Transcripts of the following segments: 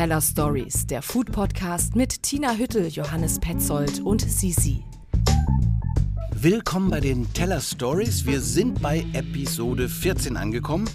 Teller Stories, der Food Podcast mit Tina Hüttel, Johannes Petzold und Sisi. Willkommen bei den Teller Stories. Wir sind bei Episode 14 angekommen.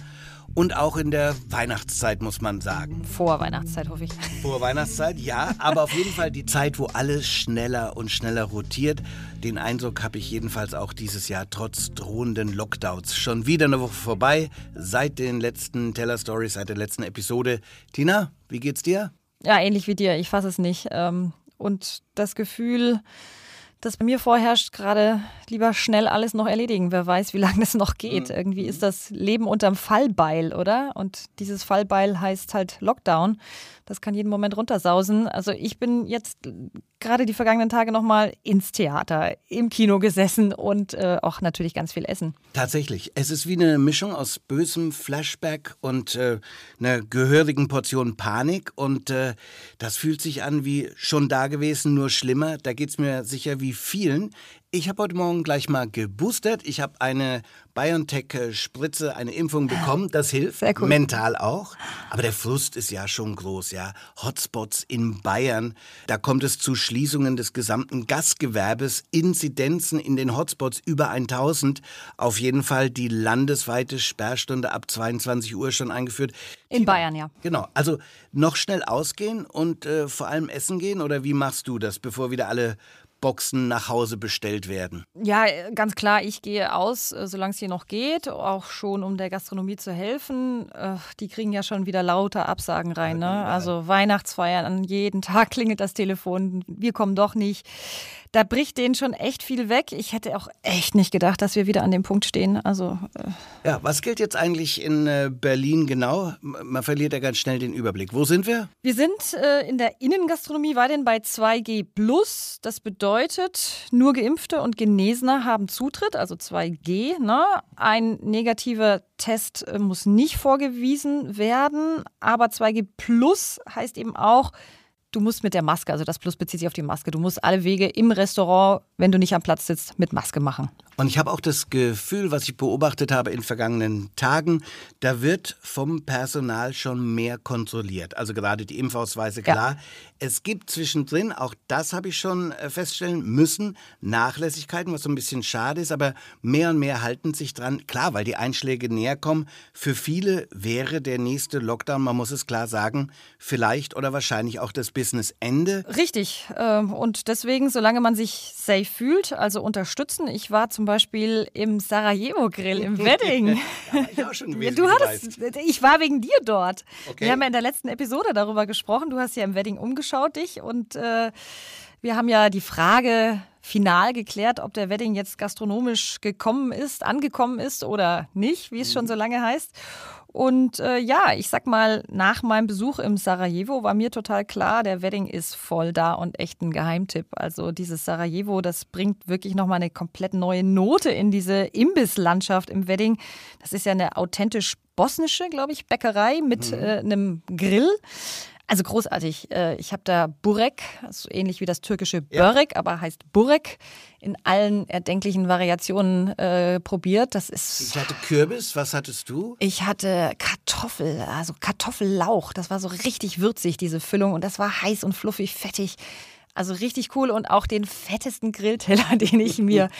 Und auch in der Weihnachtszeit, muss man sagen. Vor Weihnachtszeit, hoffe ich. Vor Weihnachtszeit, ja. Aber auf jeden Fall die Zeit, wo alles schneller und schneller rotiert. Den Eindruck habe ich jedenfalls auch dieses Jahr trotz drohenden Lockdowns. Schon wieder eine Woche vorbei, seit den letzten Teller Stories, seit der letzten Episode. Tina, wie geht's dir? Ja, ähnlich wie dir. Ich fasse es nicht. Ähm, und das Gefühl, das bei mir vorherrscht, gerade lieber schnell alles noch erledigen. Wer weiß, wie lange das noch geht. Mhm. Irgendwie ist das Leben unterm Fallbeil, oder? Und dieses Fallbeil heißt halt Lockdown. Das kann jeden Moment runtersausen. Also ich bin jetzt gerade die vergangenen Tage nochmal ins Theater, im Kino gesessen und äh, auch natürlich ganz viel essen. Tatsächlich. Es ist wie eine Mischung aus bösem Flashback und äh, einer gehörigen Portion Panik. Und äh, das fühlt sich an wie schon da gewesen, nur schlimmer. Da geht es mir sicher wie vielen. Ich habe heute Morgen gleich mal geboostert. Ich habe eine BioNTech-Spritze, eine Impfung bekommen. Das hilft, cool. mental auch. Aber der Frust ist ja schon groß, ja. Hotspots in Bayern, da kommt es zu Schließungen des gesamten Gastgewerbes, Inzidenzen in den Hotspots über 1000. Auf jeden Fall die landesweite Sperrstunde ab 22 Uhr schon eingeführt. In Bayern, ja. Genau. Also noch schnell ausgehen und äh, vor allem essen gehen oder wie machst du das, bevor wieder alle Boxen nach Hause bestellt werden? Ja, ganz klar, ich gehe aus, äh, solange es hier noch geht, auch schon um der Gastronomie zu helfen. Äh, die kriegen ja schon wieder lauter Absagen rein. Ne? Also Weihnachtsfeiern, an jeden Tag klingelt das Telefon, wir kommen doch nicht da bricht denen schon echt viel weg. Ich hätte auch echt nicht gedacht, dass wir wieder an dem Punkt stehen. Also äh ja, was gilt jetzt eigentlich in äh, Berlin genau? Man verliert ja ganz schnell den Überblick. Wo sind wir? Wir sind äh, in der Innengastronomie weiterhin bei 2G plus. Das bedeutet, nur Geimpfte und Genesene haben Zutritt, also 2G. Ne? Ein negativer Test äh, muss nicht vorgewiesen werden, aber 2G plus heißt eben auch, du musst mit der Maske, also das Plus bezieht sich auf die Maske, du musst alle Wege im Restaurant, wenn du nicht am Platz sitzt, mit Maske machen. Und ich habe auch das Gefühl, was ich beobachtet habe in vergangenen Tagen, da wird vom Personal schon mehr kontrolliert. Also gerade die Impfausweise, klar. Ja. Es gibt zwischendrin, auch das habe ich schon äh, feststellen müssen, Nachlässigkeiten, was so ein bisschen schade ist, aber mehr und mehr halten sich dran. Klar, weil die Einschläge näher kommen. Für viele wäre der nächste Lockdown, man muss es klar sagen, vielleicht oder wahrscheinlich auch das Businessende. Richtig. Ähm, und deswegen, solange man sich safe fühlt, also unterstützen. Ich war zum Beispiel im Sarajevo Grill im Wedding. ja, schon du hattest, ich war wegen dir dort. Okay. Wir haben ja in der letzten Episode darüber gesprochen. Du hast ja im Wedding umgeschaut dich und äh, wir haben ja die Frage final geklärt, ob der Wedding jetzt gastronomisch gekommen ist, angekommen ist oder nicht, wie es schon mhm. so lange heißt. Und äh, ja, ich sag mal, nach meinem Besuch im Sarajevo war mir total klar, der Wedding ist voll da und echt ein Geheimtipp. Also dieses Sarajevo, das bringt wirklich nochmal eine komplett neue Note in diese Imbisslandschaft im Wedding. Das ist ja eine authentisch bosnische, glaube ich, Bäckerei mit mhm. äh, einem Grill. Also großartig. Äh, ich habe da Burek, so ähnlich wie das türkische Börek, ja. aber heißt Burek, in allen erdenklichen Variationen äh, probiert. Das ist. Ich hatte Kürbis, was hattest du? Ich hatte Kartoffel, also Kartoffellauch. Das war so richtig würzig, diese Füllung. Und das war heiß und fluffig, fettig. Also richtig cool und auch den fettesten Grillteller, den ich mir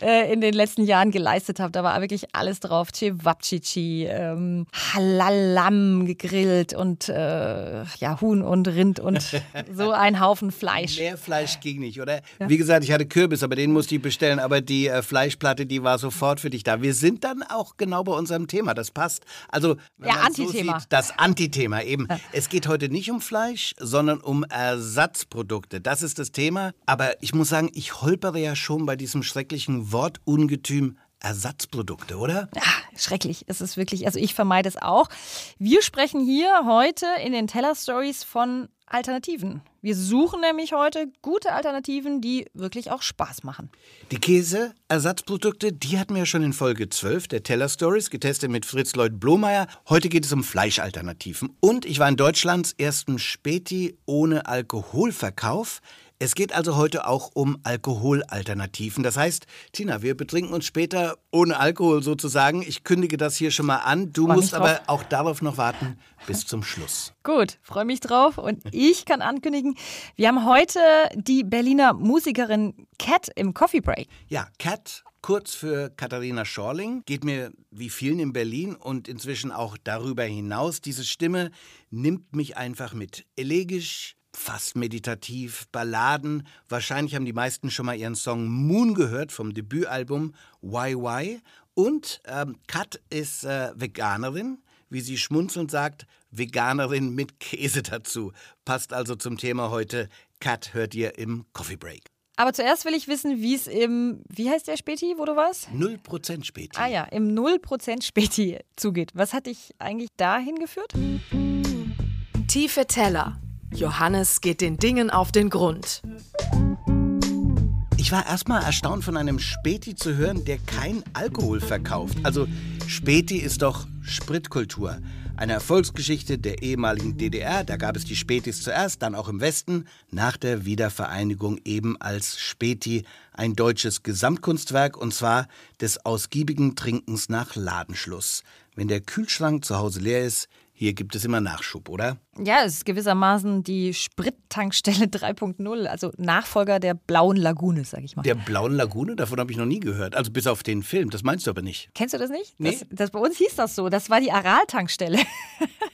äh, in den letzten Jahren geleistet habe. Da war wirklich alles drauf. Cevapcici, ähm, Halalam gegrillt und äh, ja, Huhn und Rind und so ein Haufen Fleisch. Mehr Fleisch ging nicht, oder? Ja. Wie gesagt, ich hatte Kürbis, aber den musste ich bestellen. Aber die äh, Fleischplatte, die war sofort für dich da. Wir sind dann auch genau bei unserem Thema. Das passt. Also, wenn ja, Antithema. So sieht, das Antithema eben. Ja. Es geht heute nicht um Fleisch, sondern um Ersatzprodukte. Das ist das Thema. Aber ich muss sagen, ich holpere ja schon bei diesem schrecklichen Wortungetüm Ersatzprodukte, oder? Ja, schrecklich. Es ist wirklich, also ich vermeide es auch. Wir sprechen hier heute in den Teller Stories von Alternativen. Wir suchen nämlich heute gute Alternativen, die wirklich auch Spaß machen. Die Käse-Ersatzprodukte, die hatten wir ja schon in Folge 12 der Teller Stories, getestet mit Fritz Lloyd Blomeyer. Heute geht es um Fleischalternativen. Und ich war in Deutschlands ersten Späti ohne Alkoholverkauf. Es geht also heute auch um Alkoholalternativen. Das heißt, Tina, wir betrinken uns später ohne Alkohol sozusagen. Ich kündige das hier schon mal an. Du freu musst aber auch darauf noch warten bis zum Schluss. Gut, freue mich drauf. Und ich kann ankündigen, wir haben heute die Berliner Musikerin Cat im Coffee Break. Ja, Cat kurz für Katharina Schorling. Geht mir wie vielen in Berlin und inzwischen auch darüber hinaus. Diese Stimme nimmt mich einfach mit. Elegisch, fast meditativ, Balladen. Wahrscheinlich haben die meisten schon mal ihren Song Moon gehört vom Debütalbum Why Why. Und ähm, Kat ist äh, Veganerin, wie sie schmunzelnd sagt, Veganerin mit Käse dazu. Passt also zum Thema heute. Kat hört ihr im Coffee Break. Aber zuerst will ich wissen, wie es im, wie heißt der Späti, wo du warst? 0% Späti. Ah ja, im 0% Späti zugeht. Was hat dich eigentlich dahin geführt? Tiefe Teller. Johannes geht den Dingen auf den Grund. Ich war erstmal erstaunt von einem Späti zu hören, der kein Alkohol verkauft. Also Späti ist doch Spritkultur. Eine Erfolgsgeschichte der ehemaligen DDR. Da gab es die Spätis zuerst, dann auch im Westen. Nach der Wiedervereinigung eben als Späti ein deutsches Gesamtkunstwerk und zwar des ausgiebigen Trinkens nach Ladenschluss. Wenn der Kühlschrank zu Hause leer ist, hier gibt es immer Nachschub, oder? Ja, es ist gewissermaßen die Sprittankstelle 3.0, also Nachfolger der Blauen Lagune, sag ich mal. Der Blauen Lagune? Davon habe ich noch nie gehört. Also bis auf den Film, das meinst du aber nicht. Kennst du das nicht? Nee. Das, das bei uns hieß das so. Das war die Aral-Tankstelle.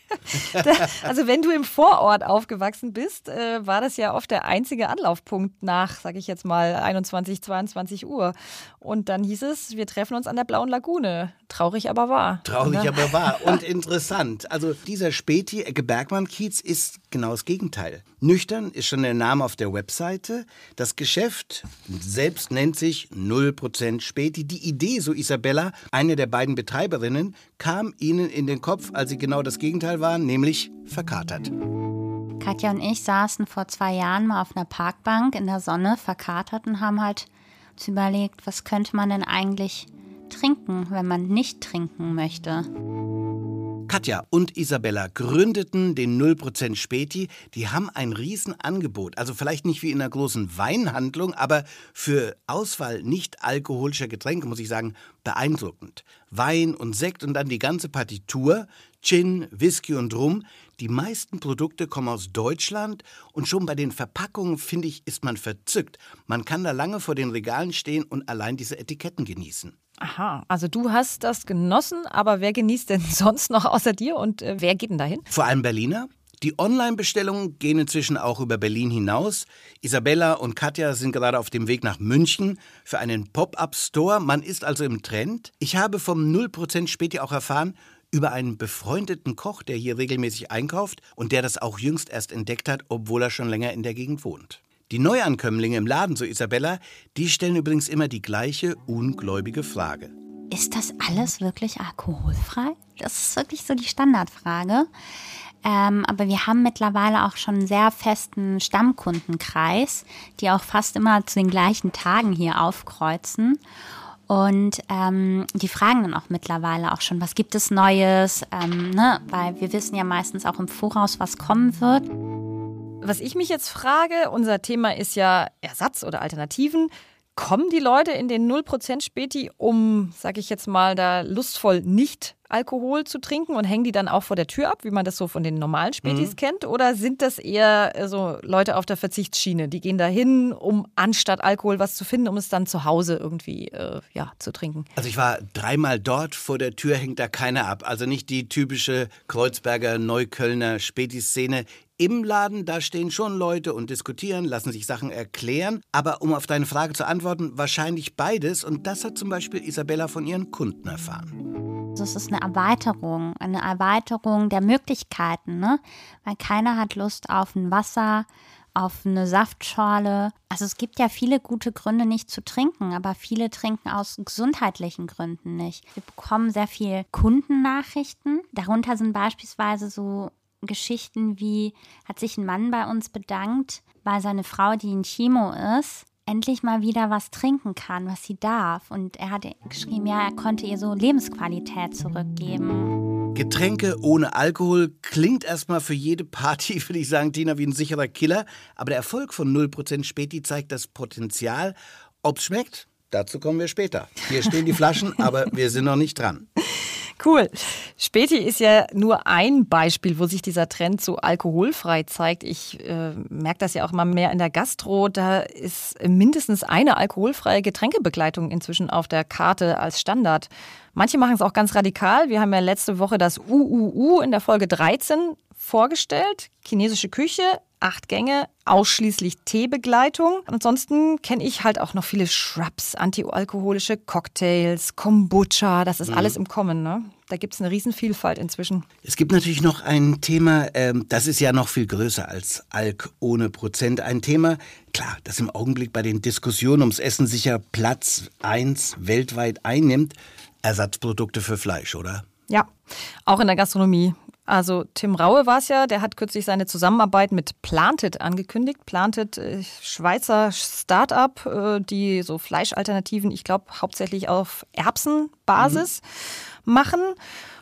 also wenn du im Vorort aufgewachsen bist, äh, war das ja oft der einzige Anlaufpunkt nach, sag ich jetzt mal, 21, 22 Uhr. Und dann hieß es, wir treffen uns an der Blauen Lagune. Traurig, aber wahr. Traurig, oder? aber wahr. Und interessant. Also dieser Späti, Ecke Bergmann-Kiez, ist genau das Gegenteil. Nüchtern ist schon der Name auf der Webseite. Das Geschäft selbst nennt sich 0% Späti. Die Idee, so Isabella, eine der beiden Betreiberinnen, kam ihnen in den Kopf, als sie genau das Gegenteil waren, nämlich verkatert. Katja und ich saßen vor zwei Jahren mal auf einer Parkbank in der Sonne, verkatert und haben halt uns überlegt, was könnte man denn eigentlich trinken, wenn man nicht trinken möchte. Katja und Isabella gründeten den 0% Späti. Die haben ein Riesenangebot. Also vielleicht nicht wie in einer großen Weinhandlung, aber für Auswahl nicht alkoholischer Getränke muss ich sagen, beeindruckend. Wein und Sekt und dann die ganze Partitur, Gin, Whisky und Rum. Die meisten Produkte kommen aus Deutschland und schon bei den Verpackungen, finde ich, ist man verzückt. Man kann da lange vor den Regalen stehen und allein diese Etiketten genießen. Aha, also du hast das genossen, aber wer genießt denn sonst noch außer dir und äh, wer geht denn dahin? Vor allem Berliner. Die Online-Bestellungen gehen inzwischen auch über Berlin hinaus. Isabella und Katja sind gerade auf dem Weg nach München für einen Pop-up-Store. Man ist also im Trend. Ich habe vom 0% später auch erfahren, über einen befreundeten Koch, der hier regelmäßig einkauft und der das auch jüngst erst entdeckt hat, obwohl er schon länger in der Gegend wohnt. Die Neuankömmlinge im Laden, so Isabella, die stellen übrigens immer die gleiche ungläubige Frage. Ist das alles wirklich alkoholfrei? Das ist wirklich so die Standardfrage. Ähm, aber wir haben mittlerweile auch schon einen sehr festen Stammkundenkreis, die auch fast immer zu den gleichen Tagen hier aufkreuzen. Und ähm, die fragen dann auch mittlerweile auch schon, was gibt es Neues? Ähm, ne? Weil wir wissen ja meistens auch im Voraus, was kommen wird. Was ich mich jetzt frage, unser Thema ist ja Ersatz oder Alternativen. Kommen die Leute in den 0% Späti, um, sag ich jetzt mal, da lustvoll nicht Alkohol zu trinken und hängen die dann auch vor der Tür ab, wie man das so von den normalen Spätis mhm. kennt? Oder sind das eher äh, so Leute auf der Verzichtsschiene? Die gehen da hin, um anstatt Alkohol was zu finden, um es dann zu Hause irgendwie äh, ja, zu trinken? Also ich war dreimal dort, vor der Tür hängt da keiner ab. Also nicht die typische Kreuzberger, Neuköllner Späti-Szene. Im Laden, da stehen schon Leute und diskutieren, lassen sich Sachen erklären. Aber um auf deine Frage zu antworten, wahrscheinlich beides. Und das hat zum Beispiel Isabella von ihren Kunden erfahren. Also es ist eine Erweiterung, eine Erweiterung der Möglichkeiten, ne? Weil keiner hat Lust auf ein Wasser, auf eine Saftschorle. Also es gibt ja viele gute Gründe, nicht zu trinken, aber viele trinken aus gesundheitlichen Gründen nicht. Wir bekommen sehr viel Kundennachrichten. Darunter sind beispielsweise so Geschichten wie, hat sich ein Mann bei uns bedankt, weil seine Frau, die in Chemo ist, endlich mal wieder was trinken kann, was sie darf. Und er hat geschrieben, ja, er konnte ihr so Lebensqualität zurückgeben. Getränke ohne Alkohol klingt erstmal für jede Party, würde ich sagen, Tina, wie ein sicherer Killer. Aber der Erfolg von 0% Späti zeigt das Potenzial. Ob's schmeckt, dazu kommen wir später. Hier stehen die Flaschen, aber wir sind noch nicht dran. Cool. Späti ist ja nur ein Beispiel, wo sich dieser Trend so alkoholfrei zeigt. Ich äh, merke das ja auch mal mehr in der Gastro. Da ist mindestens eine alkoholfreie Getränkebegleitung inzwischen auf der Karte als Standard. Manche machen es auch ganz radikal. Wir haben ja letzte Woche das UUU in der Folge 13 vorgestellt. Chinesische Küche, acht Gänge, ausschließlich Teebegleitung. Ansonsten kenne ich halt auch noch viele Shrubs, antialkoholische Cocktails, Kombucha, das ist mhm. alles im Kommen. Ne? Da gibt es eine Riesenvielfalt inzwischen. Es gibt natürlich noch ein Thema, ähm, das ist ja noch viel größer als Alk ohne Prozent. Ein Thema, klar, das im Augenblick bei den Diskussionen ums Essen sicher Platz 1 weltweit einnimmt. Ersatzprodukte für Fleisch, oder? Ja, auch in der Gastronomie. Also Tim Raue war es ja, der hat kürzlich seine Zusammenarbeit mit Planted angekündigt. Planted, äh, Schweizer Start-up, äh, die so Fleischalternativen, ich glaube, hauptsächlich auf Erbsenbasis mhm. machen.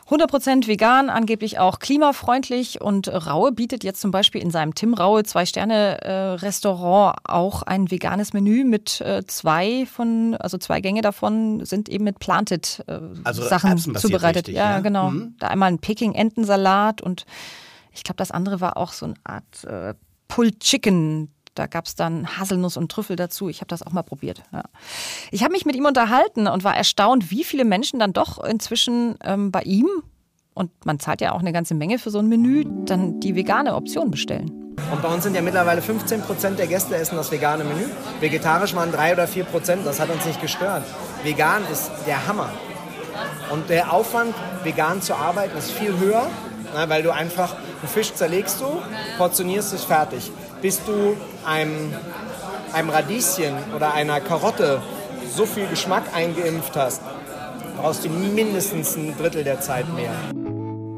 100% vegan, angeblich auch klimafreundlich und Raue bietet jetzt zum Beispiel in seinem Tim Raue Zwei-Sterne-Restaurant auch ein veganes Menü mit äh, zwei von, also zwei Gänge davon sind eben mit Planted äh, also Sachen zubereitet. Richtig, ja, ja, genau. Mhm. Da einmal ein Peking-Entensalat und ich glaube, das andere war auch so eine Art äh, Pulled Chicken da gab es dann Haselnuss und Trüffel dazu. Ich habe das auch mal probiert. Ja. Ich habe mich mit ihm unterhalten und war erstaunt, wie viele Menschen dann doch inzwischen ähm, bei ihm, und man zahlt ja auch eine ganze Menge für so ein Menü, dann die vegane Option bestellen. Und bei uns sind ja mittlerweile 15 Prozent der Gäste essen das vegane Menü. Vegetarisch waren 3 oder 4 Prozent, das hat uns nicht gestört. Vegan ist der Hammer. Und der Aufwand, vegan zu arbeiten, ist viel höher, weil du einfach, einen Fisch zerlegst du, portionierst es fertig bis du einem, einem Radieschen oder einer Karotte so viel Geschmack eingeimpft hast, brauchst du mindestens ein Drittel der Zeit mehr.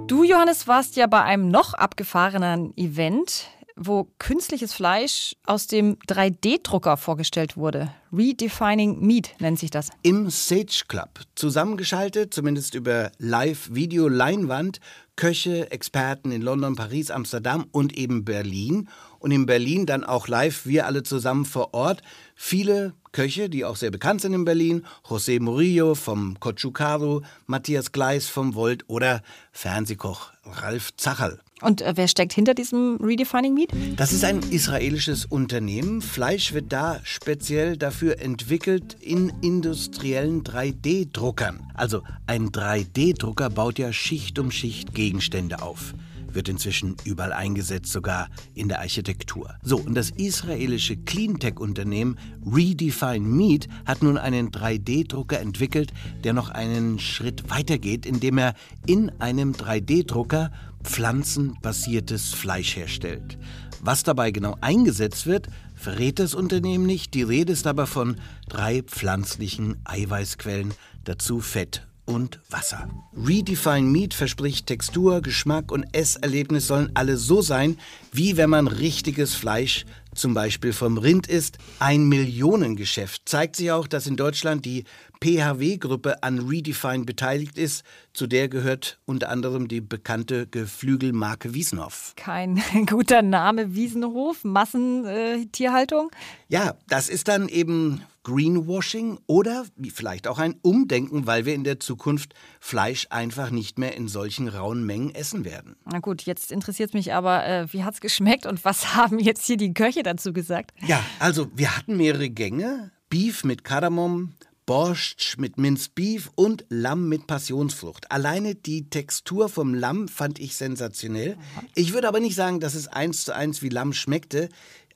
Du, Johannes, warst ja bei einem noch abgefahrenen Event, wo künstliches Fleisch aus dem 3D-Drucker vorgestellt wurde. Redefining Meat nennt sich das. Im Sage Club. Zusammengeschaltet, zumindest über Live-Video-Leinwand, Köche, Experten in London, Paris, Amsterdam und eben Berlin und in Berlin dann auch live, wir alle zusammen vor Ort. Viele Köche, die auch sehr bekannt sind in Berlin, José Murillo vom Cochucaro, Matthias Gleis vom Volt oder Fernsehkoch Ralf Zacherl. Und äh, wer steckt hinter diesem Redefining Meat? Das ist ein israelisches Unternehmen. Fleisch wird da speziell dafür entwickelt in industriellen 3D-Druckern. Also ein 3D-Drucker baut ja Schicht um Schicht Gegenstände auf wird inzwischen überall eingesetzt, sogar in der Architektur. So, und das israelische Cleantech-Unternehmen Redefine Meat hat nun einen 3D-Drucker entwickelt, der noch einen Schritt weiter geht, indem er in einem 3D-Drucker pflanzenbasiertes Fleisch herstellt. Was dabei genau eingesetzt wird, verrät das Unternehmen nicht. Die Rede ist aber von drei pflanzlichen Eiweißquellen, dazu Fett und Wasser. Redefine Meat verspricht Textur, Geschmack und Esserlebnis sollen alle so sein, wie wenn man richtiges Fleisch zum Beispiel vom Rind isst. Ein Millionengeschäft zeigt sich auch, dass in Deutschland die PHW-Gruppe an Redefine beteiligt ist. Zu der gehört unter anderem die bekannte Geflügelmarke Wiesenhof. Kein guter Name, Wiesenhof, Massentierhaltung. Äh, ja, das ist dann eben Greenwashing oder vielleicht auch ein Umdenken, weil wir in der Zukunft Fleisch einfach nicht mehr in solchen rauen Mengen essen werden. Na gut, jetzt interessiert mich aber, äh, wie hat es geschmeckt und was haben jetzt hier die Köche dazu gesagt? Ja, also wir hatten mehrere Gänge. Beef mit Kardamom, Borscht mit Minced Beef und Lamm mit Passionsfrucht. Alleine die Textur vom Lamm fand ich sensationell. Ich würde aber nicht sagen, dass es eins zu eins wie Lamm schmeckte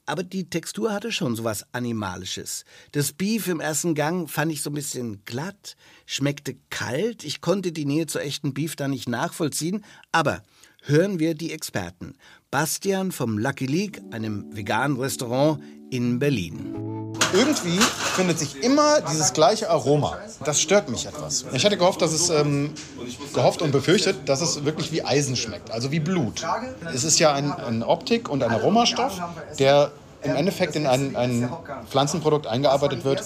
aber die Textur hatte schon sowas Animalisches. Das Beef im ersten Gang fand ich so ein bisschen glatt, schmeckte kalt. Ich konnte die Nähe zu echten Beef da nicht nachvollziehen. Aber hören wir die Experten. Bastian vom Lucky League, einem veganen Restaurant in Berlin. Irgendwie findet sich immer dieses gleiche Aroma. Das stört mich etwas. Ich hatte gehofft, dass es ähm, gehofft und befürchtet, dass es wirklich wie Eisen schmeckt, also wie Blut. Es ist ja ein, ein Optik- und ein Aromastoff, der im Endeffekt in ein, ein Pflanzenprodukt eingearbeitet wird,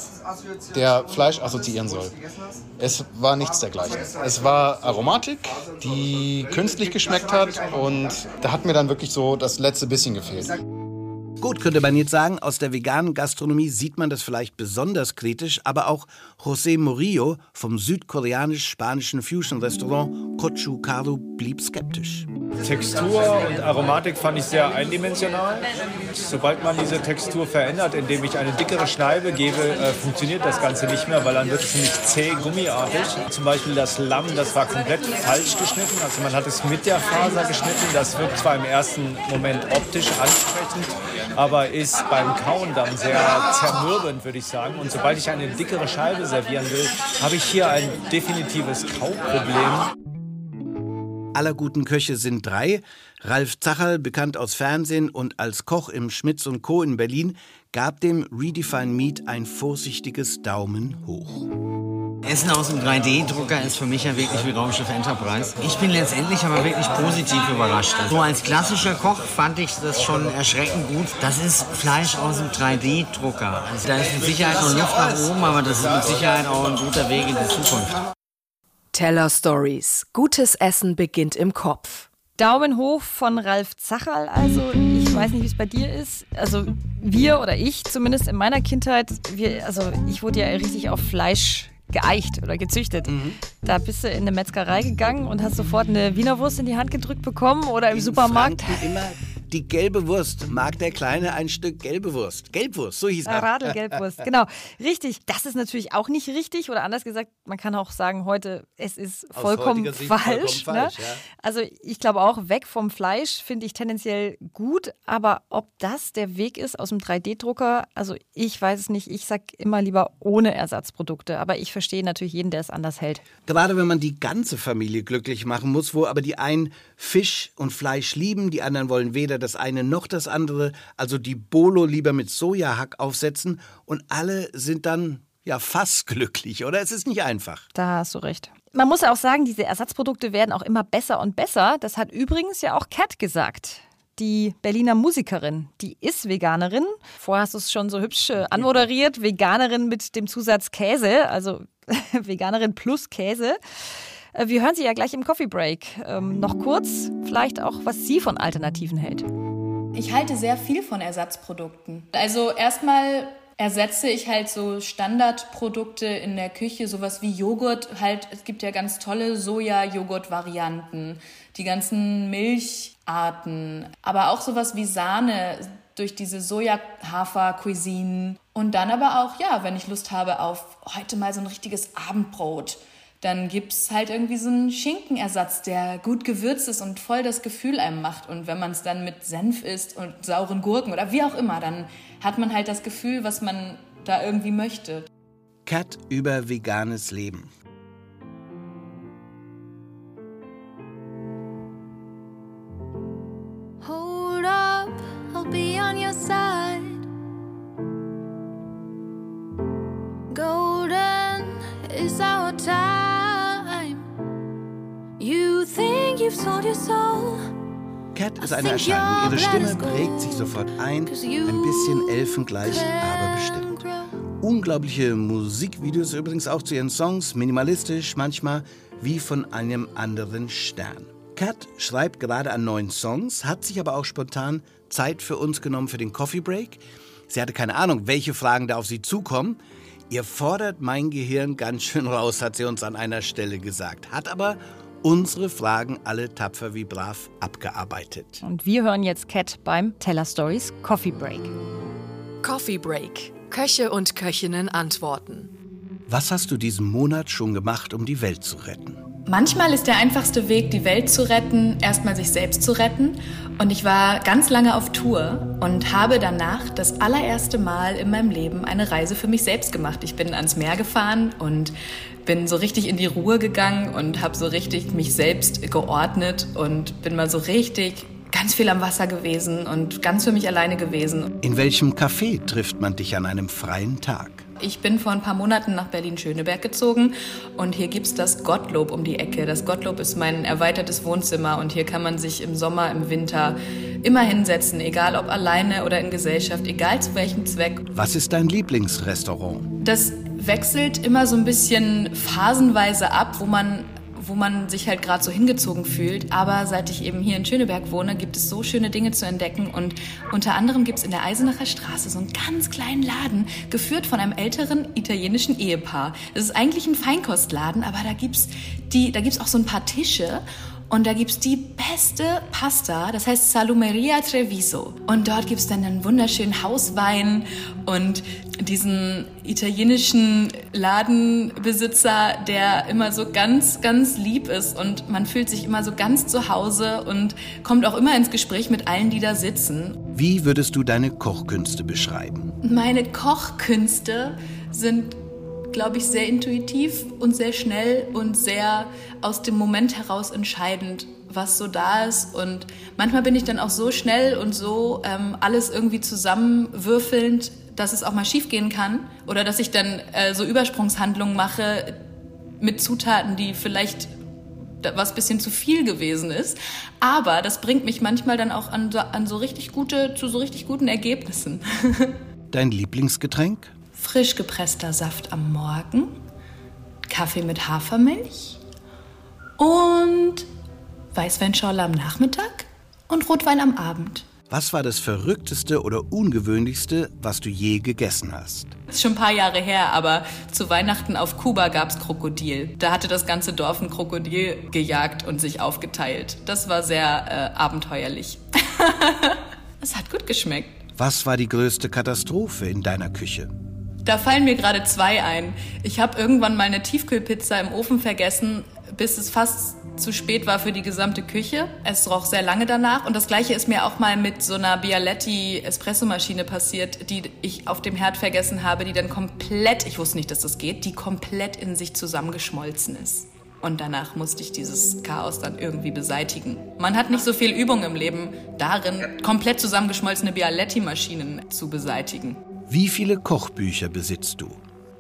der Fleisch assoziieren soll. Es war nichts dergleichen. Es war Aromatik, die künstlich geschmeckt hat und da hat mir dann wirklich so das letzte bisschen gefehlt. Gut, könnte man jetzt sagen, aus der veganen Gastronomie sieht man das vielleicht besonders kritisch, aber auch José Murillo vom südkoreanisch-spanischen Fusion-Restaurant Kochu Karu blieb skeptisch. Textur und Aromatik fand ich sehr eindimensional. Sobald man diese Textur verändert, indem ich eine dickere Scheibe gebe, äh, funktioniert das Ganze nicht mehr, weil dann wird es nämlich zäh, gummiartig. Zum Beispiel das Lamm, das war komplett falsch geschnitten. Also man hat es mit der Faser geschnitten. Das wirkt zwar im ersten Moment optisch ansprechend, aber ist beim Kauen dann sehr zermürbend, würde ich sagen. Und sobald ich eine dickere Scheibe servieren will, habe ich hier ein definitives Kauproblem. Aller guten Köche sind drei. Ralf Zacherl, bekannt aus Fernsehen und als Koch im Schmitz und Co. in Berlin, gab dem Redefine Meat ein vorsichtiges Daumen hoch. Essen aus dem 3D-Drucker ist für mich ja wirklich wie Raumschiff Enterprise. Ich bin letztendlich aber wirklich positiv überrascht. So als klassischer Koch fand ich das schon erschreckend gut. Das ist Fleisch aus dem 3D-Drucker. Also da ist mit Sicherheit noch Luft nach oben, aber das ist mit Sicherheit auch ein guter Weg in die Zukunft. Teller Stories. Gutes Essen beginnt im Kopf. Daumen hoch von Ralf Zacherl. Also, ich weiß nicht, wie es bei dir ist. Also, wir oder ich zumindest in meiner Kindheit, wir, also ich wurde ja richtig auf Fleisch geeicht oder gezüchtet. Mhm. Da bist du in eine Metzgerei gegangen und hast sofort eine Wiener Wurst in die Hand gedrückt bekommen oder im in Supermarkt. Franken immer die gelbe Wurst. Mag der Kleine ein Stück gelbe Wurst? Gelbwurst, so hieß er. Radelgelbwurst, genau. Richtig. Das ist natürlich auch nicht richtig oder anders gesagt, man kann auch sagen, heute, es ist vollkommen falsch. Vollkommen ne? falsch ja. Also ich glaube auch, weg vom Fleisch finde ich tendenziell gut, aber ob das der Weg ist aus dem 3D-Drucker, also ich weiß es nicht. Ich sage immer lieber ohne Ersatzprodukte, aber ich verstehe natürlich jeden, der es anders hält. Gerade wenn man die ganze Familie glücklich machen muss, wo aber die einen Fisch und Fleisch lieben, die anderen wollen weder das eine noch das andere, also die Bolo lieber mit Sojahack aufsetzen und alle sind dann ja fast glücklich, oder? Es ist nicht einfach. Da hast du recht. Man muss auch sagen, diese Ersatzprodukte werden auch immer besser und besser. Das hat übrigens ja auch Cat gesagt die Berliner Musikerin. Die ist Veganerin. Vorher hast du es schon so hübsch äh, anmoderiert. Veganerin mit dem Zusatz Käse, also Veganerin plus Käse. Äh, wir hören sie ja gleich im Coffee Break. Ähm, noch kurz, vielleicht auch, was sie von Alternativen hält. Ich halte sehr viel von Ersatzprodukten. Also erstmal ersetze ich halt so Standardprodukte in der Küche, sowas wie Joghurt. Halt, es gibt ja ganz tolle Soja-Joghurt-Varianten, die ganzen Milcharten, aber auch sowas wie Sahne durch diese Soja-Hafer-Cuisine. Und dann aber auch, ja, wenn ich Lust habe auf heute mal so ein richtiges Abendbrot dann gibt es halt irgendwie so einen Schinkenersatz, der gut gewürzt ist und voll das Gefühl einem macht. Und wenn man es dann mit Senf isst und sauren Gurken oder wie auch immer, dann hat man halt das Gefühl, was man da irgendwie möchte. Cat über veganes Leben. Hold up, I'll be on your side. Golden is our Cat ist eine Erscheinung. Ihre Stimme prägt sich sofort ein. Ein bisschen elfengleich, aber bestimmt. Unglaubliche Musikvideos übrigens auch zu ihren Songs, minimalistisch, manchmal wie von einem anderen Stern. Cat schreibt gerade an neuen Songs, hat sich aber auch spontan Zeit für uns genommen für den Coffee Break. Sie hatte keine Ahnung, welche Fragen da auf sie zukommen. Ihr fordert mein Gehirn ganz schön raus, hat sie uns an einer Stelle gesagt. Hat aber unsere Fragen alle tapfer wie brav abgearbeitet. Und wir hören jetzt Cat beim Teller Stories Coffee Break. Coffee Break. Köche und Köchinnen antworten. Was hast du diesen Monat schon gemacht, um die Welt zu retten? Manchmal ist der einfachste Weg, die Welt zu retten, erstmal sich selbst zu retten. Und ich war ganz lange auf Tour und habe danach das allererste Mal in meinem Leben eine Reise für mich selbst gemacht. Ich bin ans Meer gefahren und bin so richtig in die Ruhe gegangen und habe so richtig mich selbst geordnet und bin mal so richtig ganz viel am Wasser gewesen und ganz für mich alleine gewesen. In welchem Café trifft man dich an einem freien Tag? Ich bin vor ein paar Monaten nach Berlin-Schöneberg gezogen und hier gibt es das Gottlob um die Ecke. Das Gottlob ist mein erweitertes Wohnzimmer und hier kann man sich im Sommer, im Winter immer hinsetzen, egal ob alleine oder in Gesellschaft, egal zu welchem Zweck. Was ist dein Lieblingsrestaurant? Das wechselt immer so ein bisschen phasenweise ab, wo man wo man sich halt gerade so hingezogen fühlt. Aber seit ich eben hier in Schöneberg wohne, gibt es so schöne Dinge zu entdecken. Und unter anderem gibt es in der Eisenacher Straße so einen ganz kleinen Laden, geführt von einem älteren italienischen Ehepaar. Das ist eigentlich ein Feinkostladen, aber da gibt's die, da gibt's auch so ein paar Tische. Und da gibt's die beste Pasta, das heißt Salumeria Treviso. Und dort gibt's dann einen wunderschönen Hauswein und diesen italienischen Ladenbesitzer, der immer so ganz, ganz lieb ist. Und man fühlt sich immer so ganz zu Hause und kommt auch immer ins Gespräch mit allen, die da sitzen. Wie würdest du deine Kochkünste beschreiben? Meine Kochkünste sind glaube ich, sehr intuitiv und sehr schnell und sehr aus dem Moment heraus entscheidend, was so da ist. Und manchmal bin ich dann auch so schnell und so ähm, alles irgendwie zusammenwürfelnd, dass es auch mal schiefgehen kann. Oder dass ich dann äh, so Übersprungshandlungen mache mit Zutaten, die vielleicht was bisschen zu viel gewesen ist. Aber das bringt mich manchmal dann auch an, an so richtig gute, zu so richtig guten Ergebnissen. Dein Lieblingsgetränk? Frisch gepresster Saft am Morgen, Kaffee mit Hafermilch und Weißweinschorle am Nachmittag und Rotwein am Abend. Was war das Verrückteste oder Ungewöhnlichste, was du je gegessen hast? Das ist schon ein paar Jahre her, aber zu Weihnachten auf Kuba gab es Krokodil. Da hatte das ganze Dorf ein Krokodil gejagt und sich aufgeteilt. Das war sehr äh, abenteuerlich. Es hat gut geschmeckt. Was war die größte Katastrophe in deiner Küche? Da fallen mir gerade zwei ein. Ich habe irgendwann meine Tiefkühlpizza im Ofen vergessen, bis es fast zu spät war für die gesamte Küche. Es roch sehr lange danach. Und das gleiche ist mir auch mal mit so einer Bialetti Espressomaschine passiert, die ich auf dem Herd vergessen habe, die dann komplett, ich wusste nicht, dass das geht, die komplett in sich zusammengeschmolzen ist. Und danach musste ich dieses Chaos dann irgendwie beseitigen. Man hat nicht so viel Übung im Leben darin, komplett zusammengeschmolzene Bialetti-Maschinen zu beseitigen. Wie viele Kochbücher besitzt du?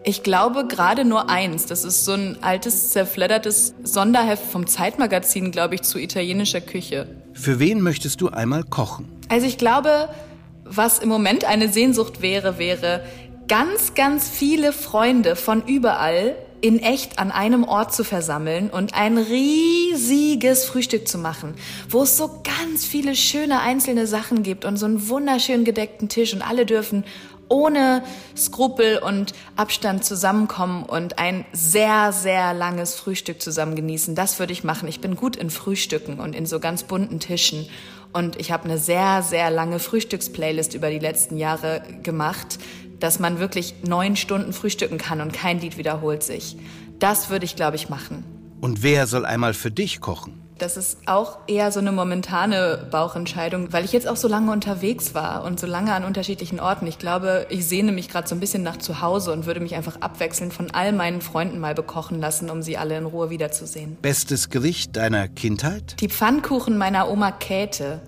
Ich glaube gerade nur eins. Das ist so ein altes, zerfleddertes Sonderheft vom Zeitmagazin, glaube ich, zu italienischer Küche. Für wen möchtest du einmal kochen? Also ich glaube, was im Moment eine Sehnsucht wäre, wäre ganz, ganz viele Freunde von überall in echt an einem Ort zu versammeln und ein riesiges Frühstück zu machen, wo es so ganz viele schöne einzelne Sachen gibt und so einen wunderschön gedeckten Tisch und alle dürfen ohne Skrupel und Abstand zusammenkommen und ein sehr, sehr langes Frühstück zusammen genießen. Das würde ich machen. Ich bin gut in Frühstücken und in so ganz bunten Tischen. Und ich habe eine sehr, sehr lange Frühstücksplaylist über die letzten Jahre gemacht, dass man wirklich neun Stunden frühstücken kann und kein Lied wiederholt sich. Das würde ich, glaube ich, machen. Und wer soll einmal für dich kochen? Das ist auch eher so eine momentane Bauchentscheidung, weil ich jetzt auch so lange unterwegs war und so lange an unterschiedlichen Orten. Ich glaube, ich sehne mich gerade so ein bisschen nach zu Hause und würde mich einfach abwechselnd von all meinen Freunden mal bekochen lassen, um sie alle in Ruhe wiederzusehen. Bestes Gericht deiner Kindheit? Die Pfannkuchen meiner Oma Käthe.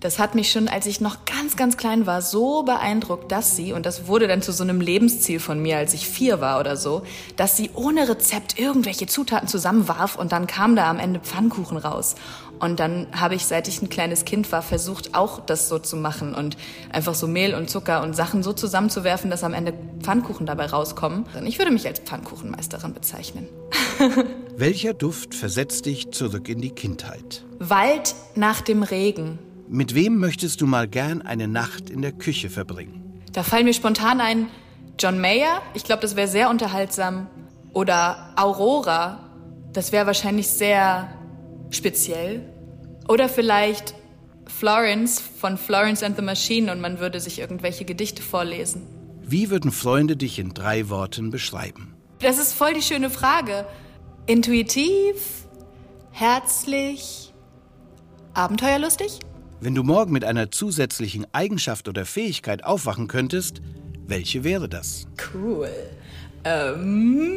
Das hat mich schon, als ich noch ganz, ganz klein war, so beeindruckt, dass sie, und das wurde dann zu so einem Lebensziel von mir, als ich vier war oder so, dass sie ohne Rezept irgendwelche Zutaten zusammenwarf und dann kam da am Ende Pfannkuchen raus. Und dann habe ich, seit ich ein kleines Kind war, versucht, auch das so zu machen und einfach so Mehl und Zucker und Sachen so zusammenzuwerfen, dass am Ende Pfannkuchen dabei rauskommen. Ich würde mich als Pfannkuchenmeisterin bezeichnen. Welcher Duft versetzt dich zurück in die Kindheit? Wald nach dem Regen. Mit wem möchtest du mal gern eine Nacht in der Küche verbringen? Da fallen mir spontan ein John Mayer. Ich glaube, das wäre sehr unterhaltsam. Oder Aurora. Das wäre wahrscheinlich sehr speziell. Oder vielleicht Florence von Florence and the Machine und man würde sich irgendwelche Gedichte vorlesen. Wie würden Freunde dich in drei Worten beschreiben? Das ist voll die schöne Frage. Intuitiv, herzlich, abenteuerlustig? Wenn du morgen mit einer zusätzlichen Eigenschaft oder Fähigkeit aufwachen könntest, welche wäre das? Cool. Ähm,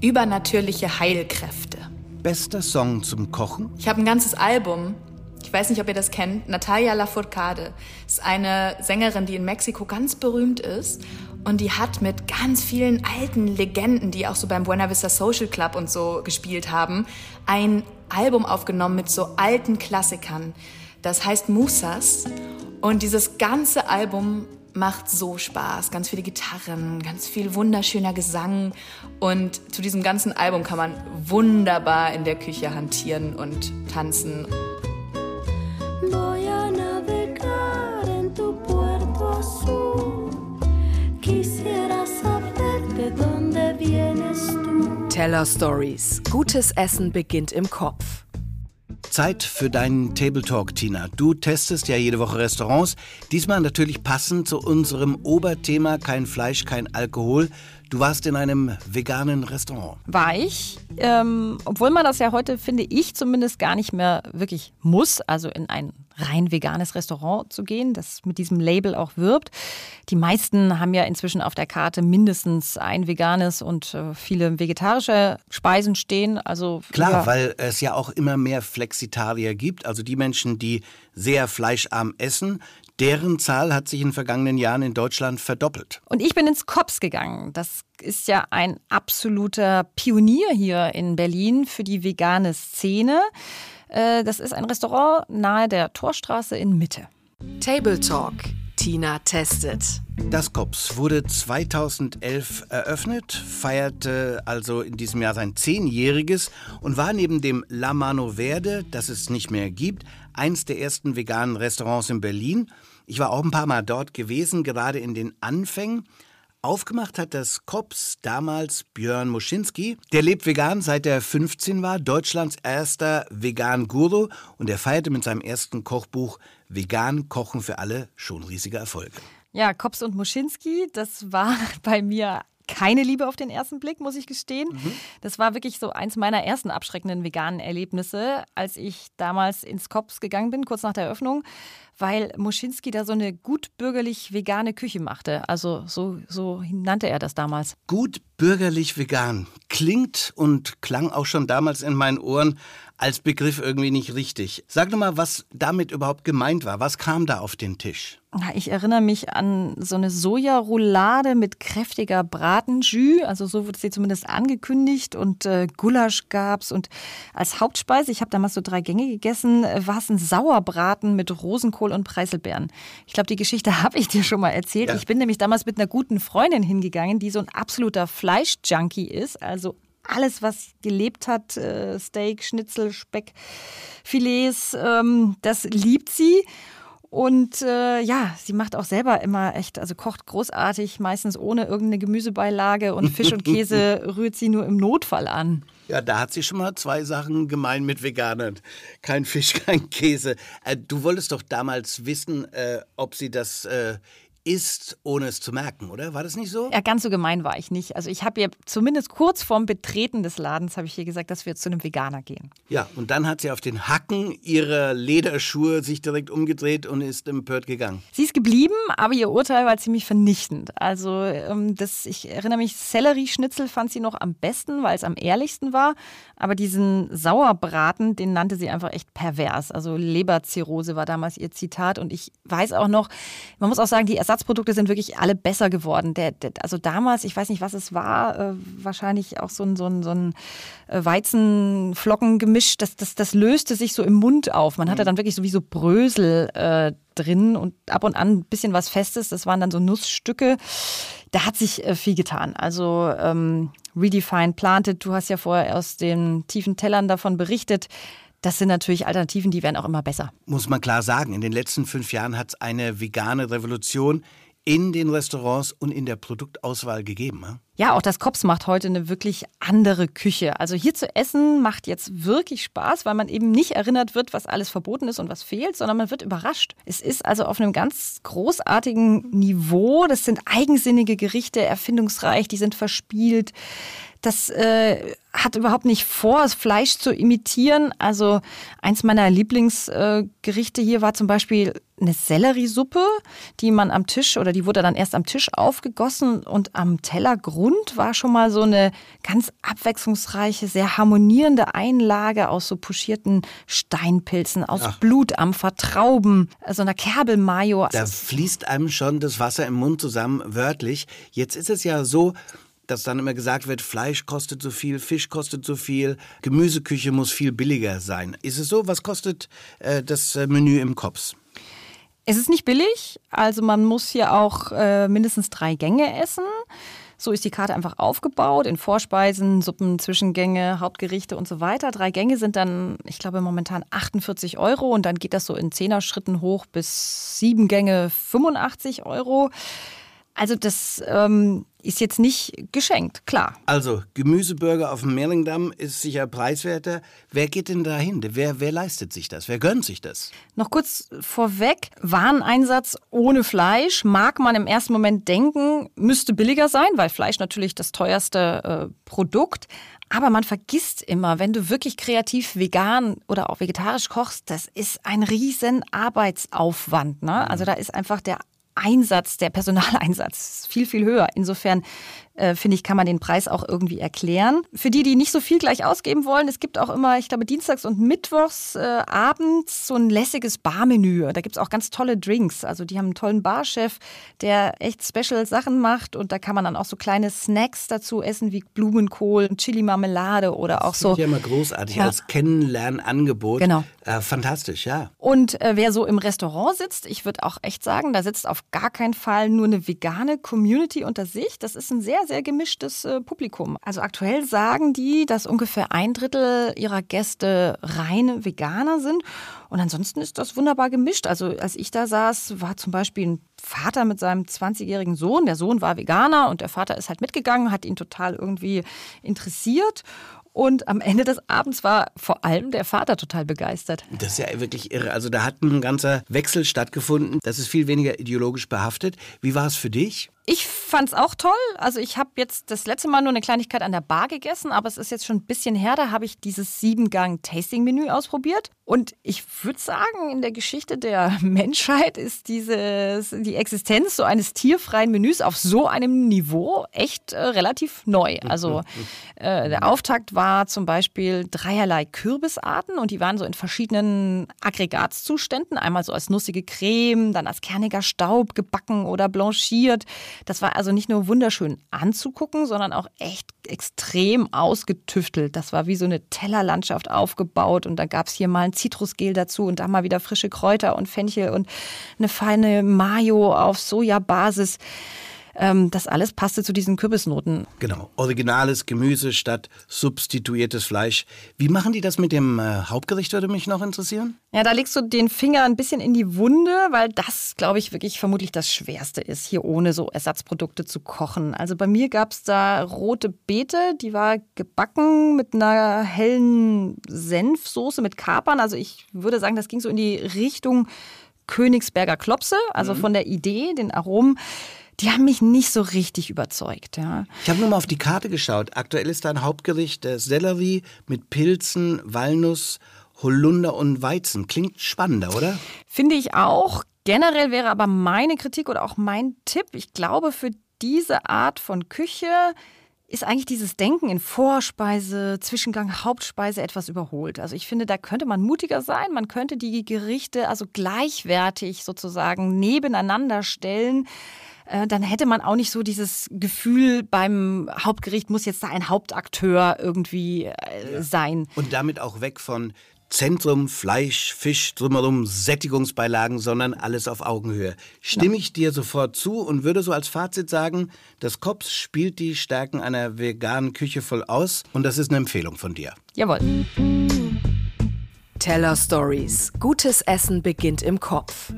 übernatürliche Heilkräfte. Bester Song zum Kochen? Ich habe ein ganzes Album. Ich weiß nicht, ob ihr das kennt. Natalia Lafourcade ist eine Sängerin, die in Mexiko ganz berühmt ist. Und die hat mit ganz vielen alten Legenden, die auch so beim Buena Vista Social Club und so gespielt haben, ein Album aufgenommen mit so alten Klassikern. Das heißt Musas. Und dieses ganze Album macht so Spaß. Ganz viele Gitarren, ganz viel wunderschöner Gesang. Und zu diesem ganzen Album kann man wunderbar in der Küche hantieren und tanzen. Teller Stories. Gutes Essen beginnt im Kopf. Zeit für deinen Table Talk, Tina. Du testest ja jede Woche Restaurants. Diesmal natürlich passend zu unserem Oberthema kein Fleisch, kein Alkohol. Du warst in einem veganen Restaurant. War ich. Ähm, obwohl man das ja heute, finde ich, zumindest gar nicht mehr wirklich muss, also in ein rein veganes Restaurant zu gehen, das mit diesem Label auch wirbt. Die meisten haben ja inzwischen auf der Karte mindestens ein veganes und äh, viele vegetarische Speisen stehen. Also Klar, ja. weil es ja auch immer mehr Flexitarier gibt, also die Menschen, die sehr fleischarm essen, deren Zahl hat sich in den vergangenen Jahren in Deutschland verdoppelt. Und ich bin ins Kops gegangen. Das ist ja ein absoluter Pionier hier in Berlin für die vegane Szene. Äh, das ist ein Restaurant nahe der Torstraße in Mitte. Table Talk. Tina testet. Das Kops wurde 2011 eröffnet, feierte also in diesem Jahr sein Zehnjähriges und war neben dem La Mano Verde, das es nicht mehr gibt, eins der ersten veganen Restaurants in Berlin. Ich war auch ein paar Mal dort gewesen, gerade in den Anfängen. Aufgemacht hat das Kops damals Björn Moschinski. Der lebt vegan seit er 15 war, Deutschlands erster Vegan-Guru und er feierte mit seinem ersten Kochbuch Vegan Kochen für alle schon riesige Erfolge. Ja, Kops und Moschinski, das war bei mir keine Liebe auf den ersten Blick, muss ich gestehen. Mhm. Das war wirklich so eins meiner ersten abschreckenden veganen Erlebnisse, als ich damals ins Kops gegangen bin, kurz nach der Eröffnung, weil Moschinski da so eine gut bürgerlich vegane Küche machte. Also so, so nannte er das damals. Gut bürgerlich vegan klingt und klang auch schon damals in meinen Ohren als Begriff irgendwie nicht richtig. Sag doch mal, was damit überhaupt gemeint war. Was kam da auf den Tisch? Ich erinnere mich an so eine Sojaroulade mit kräftiger Bratenjus, also so wurde sie zumindest angekündigt und äh, Gulasch gab's und als Hauptspeise, ich habe damals so drei Gänge gegessen, äh, war es ein Sauerbraten mit Rosenkohl und Preiselbeeren. Ich glaube, die Geschichte habe ich dir schon mal erzählt. Ja. Ich bin nämlich damals mit einer guten Freundin hingegangen, die so ein absoluter Fleischjunkie ist, also alles, was gelebt hat, äh, Steak, Schnitzel, Speck, Filets, ähm, das liebt sie. Und äh, ja, sie macht auch selber immer echt, also kocht großartig, meistens ohne irgendeine Gemüsebeilage und Fisch und Käse rührt sie nur im Notfall an. Ja, da hat sie schon mal zwei Sachen gemein mit Veganern. Kein Fisch, kein Käse. Äh, du wolltest doch damals wissen, äh, ob sie das äh, isst, ohne es zu merken, oder? War das nicht so? Ja, ganz so gemein war ich nicht. Also ich habe ihr zumindest kurz vorm Betreten des Ladens habe ich ihr gesagt, dass wir zu einem Veganer gehen. Ja, und dann hat sie auf den Hacken ihrer Lederschuhe sich direkt umgedreht und ist empört gegangen. Sie ist geblieben, aber ihr Urteil war ziemlich vernichtend. Also ähm, das, ich erinnere mich, Sellerieschnitzel fand sie noch am besten, weil es am ehrlichsten war. Aber diesen Sauerbraten, den nannte sie einfach echt pervers. Also Leberzirrhose war damals ihr Zitat. Und ich weiß auch noch, man muss auch sagen, die Ersatz Ersatzprodukte sind wirklich alle besser geworden. Der, der, also damals, ich weiß nicht, was es war, äh, wahrscheinlich auch so ein, so ein, so ein äh, Weizenflockengemisch, das, das, das löste sich so im Mund auf. Man hatte mhm. dann wirklich so wie so Brösel äh, drin und ab und an ein bisschen was Festes. Das waren dann so Nussstücke. Da hat sich äh, viel getan. Also ähm, Redefine Planted, du hast ja vorher aus den tiefen Tellern davon berichtet. Das sind natürlich Alternativen, die werden auch immer besser. Muss man klar sagen, in den letzten fünf Jahren hat es eine vegane Revolution in den Restaurants und in der Produktauswahl gegeben. Ne? Ja, auch das Kops macht heute eine wirklich andere Küche. Also hier zu essen macht jetzt wirklich Spaß, weil man eben nicht erinnert wird, was alles verboten ist und was fehlt, sondern man wird überrascht. Es ist also auf einem ganz großartigen Niveau. Das sind eigensinnige Gerichte, erfindungsreich, die sind verspielt. Das äh, hat überhaupt nicht vor, das Fleisch zu imitieren. Also eins meiner Lieblingsgerichte hier war zum Beispiel eine Selleriesuppe, die man am Tisch oder die wurde dann erst am Tisch aufgegossen und am Tellergrund war schon mal so eine ganz abwechslungsreiche, sehr harmonierende Einlage aus so puschierten Steinpilzen, aus Ach. Blutampfer, Trauben, so einer Kerbelmayo. Da fließt einem schon das Wasser im Mund zusammen, wörtlich. Jetzt ist es ja so, dass dann immer gesagt wird, Fleisch kostet so viel, Fisch kostet so viel, Gemüseküche muss viel billiger sein. Ist es so? Was kostet äh, das äh, Menü im Kops? Es ist nicht billig, also man muss hier auch äh, mindestens drei Gänge essen. So ist die Karte einfach aufgebaut in Vorspeisen, Suppen, Zwischengänge, Hauptgerichte und so weiter. Drei Gänge sind dann, ich glaube, momentan 48 Euro und dann geht das so in Zehner-Schritten hoch bis sieben Gänge 85 Euro. Also das ähm, ist jetzt nicht geschenkt, klar. Also Gemüseburger auf dem Merlingdamm ist sicher preiswerter. Wer geht denn da hin? Wer, wer leistet sich das? Wer gönnt sich das? Noch kurz vorweg, Wareneinsatz ohne Fleisch mag man im ersten Moment denken, müsste billiger sein, weil Fleisch natürlich das teuerste äh, Produkt. Aber man vergisst immer, wenn du wirklich kreativ vegan oder auch vegetarisch kochst, das ist ein riesen Arbeitsaufwand. Ne? Also da ist einfach der Einsatz, der Personaleinsatz viel, viel höher. Insofern äh, finde ich, kann man den Preis auch irgendwie erklären. Für die, die nicht so viel gleich ausgeben wollen, es gibt auch immer, ich glaube, dienstags und mittwochs äh, abends so ein lässiges Barmenü. Da gibt es auch ganz tolle Drinks. Also die haben einen tollen Barchef, der echt special Sachen macht und da kann man dann auch so kleine Snacks dazu essen, wie Blumenkohl, Chili-Marmelade oder auch das so. Das ist ja immer großartig ja. als Kennenlernangebot. Genau. Äh, fantastisch, ja. Und äh, wer so im Restaurant sitzt, ich würde auch echt sagen, da sitzt auf gar keinen Fall nur eine vegane Community unter sich. Das ist ein sehr sehr, gemischtes äh, Publikum. Also aktuell sagen die, dass ungefähr ein Drittel ihrer Gäste reine Veganer sind. Und ansonsten ist das wunderbar gemischt. Also als ich da saß, war zum Beispiel ein Vater mit seinem 20-jährigen Sohn. Der Sohn war Veganer und der Vater ist halt mitgegangen, hat ihn total irgendwie interessiert. Und am Ende des Abends war vor allem der Vater total begeistert. Das ist ja wirklich irre. Also da hat ein ganzer Wechsel stattgefunden. Das ist viel weniger ideologisch behaftet. Wie war es für dich? Ich fand es auch toll. Also ich habe jetzt das letzte Mal nur eine Kleinigkeit an der Bar gegessen, aber es ist jetzt schon ein bisschen her. Da habe ich dieses Siebengang-Tasting-Menü ausprobiert. Und ich würde sagen, in der Geschichte der Menschheit ist dieses, die Existenz so eines tierfreien Menüs auf so einem Niveau echt äh, relativ neu. Also äh, der Auftakt war zum Beispiel dreierlei Kürbisarten und die waren so in verschiedenen Aggregatzuständen. Einmal so als nussige Creme, dann als kerniger Staub gebacken oder blanchiert. Das war also nicht nur wunderschön anzugucken, sondern auch echt extrem ausgetüftelt. Das war wie so eine Tellerlandschaft aufgebaut und da gab es hier mal ein Zitrusgel dazu und da mal wieder frische Kräuter und Fenchel und eine feine Mayo auf Sojabasis. Ähm, das alles passte zu diesen Kürbisnoten. Genau, originales Gemüse statt substituiertes Fleisch. Wie machen die das mit dem äh, Hauptgericht, würde mich noch interessieren? Ja, da legst du den Finger ein bisschen in die Wunde, weil das, glaube ich, wirklich vermutlich das Schwerste ist, hier ohne so Ersatzprodukte zu kochen. Also bei mir gab es da rote Beete, die war gebacken mit einer hellen Senfsoße mit Kapern. Also ich würde sagen, das ging so in die Richtung Königsberger Klopse, also mhm. von der Idee, den Aromen die haben mich nicht so richtig überzeugt. Ja. Ich habe nur mal auf die Karte geschaut. Aktuell ist da ein Hauptgericht der Sellerie mit Pilzen, Walnuss, Holunder und Weizen. Klingt spannender, oder? Finde ich auch. Generell wäre aber meine Kritik oder auch mein Tipp, ich glaube, für diese Art von Küche ist eigentlich dieses Denken in Vorspeise, Zwischengang, Hauptspeise etwas überholt. Also ich finde, da könnte man mutiger sein. Man könnte die Gerichte also gleichwertig sozusagen nebeneinander stellen. Äh, dann hätte man auch nicht so dieses Gefühl, beim Hauptgericht muss jetzt da ein Hauptakteur irgendwie äh, ja. sein. Und damit auch weg von Zentrum, Fleisch, Fisch, drumherum Sättigungsbeilagen, sondern alles auf Augenhöhe. Stimme ich dir sofort zu und würde so als Fazit sagen, das Kops spielt die Stärken einer veganen Küche voll aus und das ist eine Empfehlung von dir. Jawohl. Teller Stories. Gutes Essen beginnt im Kopf.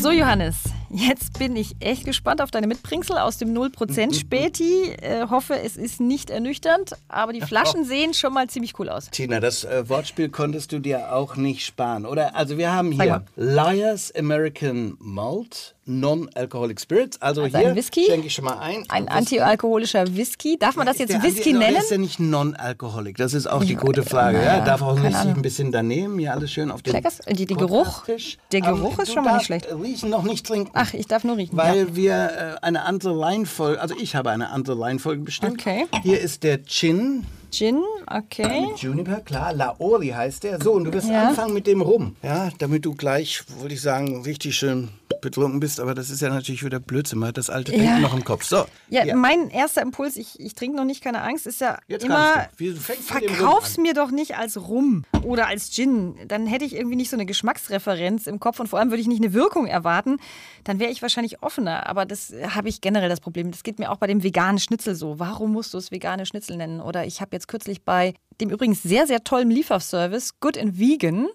So, Johannes, jetzt bin ich echt gespannt auf deine Mitbringsel aus dem 0% Späti. Äh, hoffe, es ist nicht ernüchternd, aber die Flaschen sehen schon mal ziemlich cool aus. Tina, das äh, Wortspiel konntest du dir auch nicht sparen, oder? Also, wir haben hier Liars American Malt Non-Alcoholic Spirits. Also, also hier schenke ich schon mal ein. Ein antialkoholischer Whisky. Darf man das jetzt der, Whisky nennen? ist ja nicht Non-Alcoholic. Das ist auch die gute Frage. Ja, ja, darf auch nicht ein bisschen daneben. Hier alles schön auf dem die, die Geruch, Der Geruch ist schon mal nicht schlecht. Riechen noch nicht trinken. Ach, ich darf nur riechen. Weil ja. wir äh, eine andere Reihenfolge, also ich habe eine andere Reihenfolge bestimmt. Okay. Hier ist der Gin. Gin, okay. Mit Juniper, klar. Laori heißt der. So, und du wirst ja. anfangen mit dem Rum. Ja, damit du gleich, würde ich sagen, richtig schön betrunken bist, aber das ist ja natürlich wieder Blödsinn. Man hat das alte Denken ja. noch im Kopf. So. Ja, ja. mein erster Impuls, ich, ich trinke noch nicht, keine Angst, ist ja Jetzt immer, verkauf's mir doch nicht als Rum oder als Gin. Dann hätte ich irgendwie nicht so eine Geschmacksreferenz im Kopf und vor allem würde ich nicht eine Wirkung erwarten. Dann wäre ich wahrscheinlich offener. Aber das habe ich generell das Problem. Das geht mir auch bei dem veganen Schnitzel so. Warum musst du es vegane Schnitzel nennen? Oder ich habe jetzt kürzlich bei dem übrigens sehr, sehr tollen Lieferservice Good and Vegan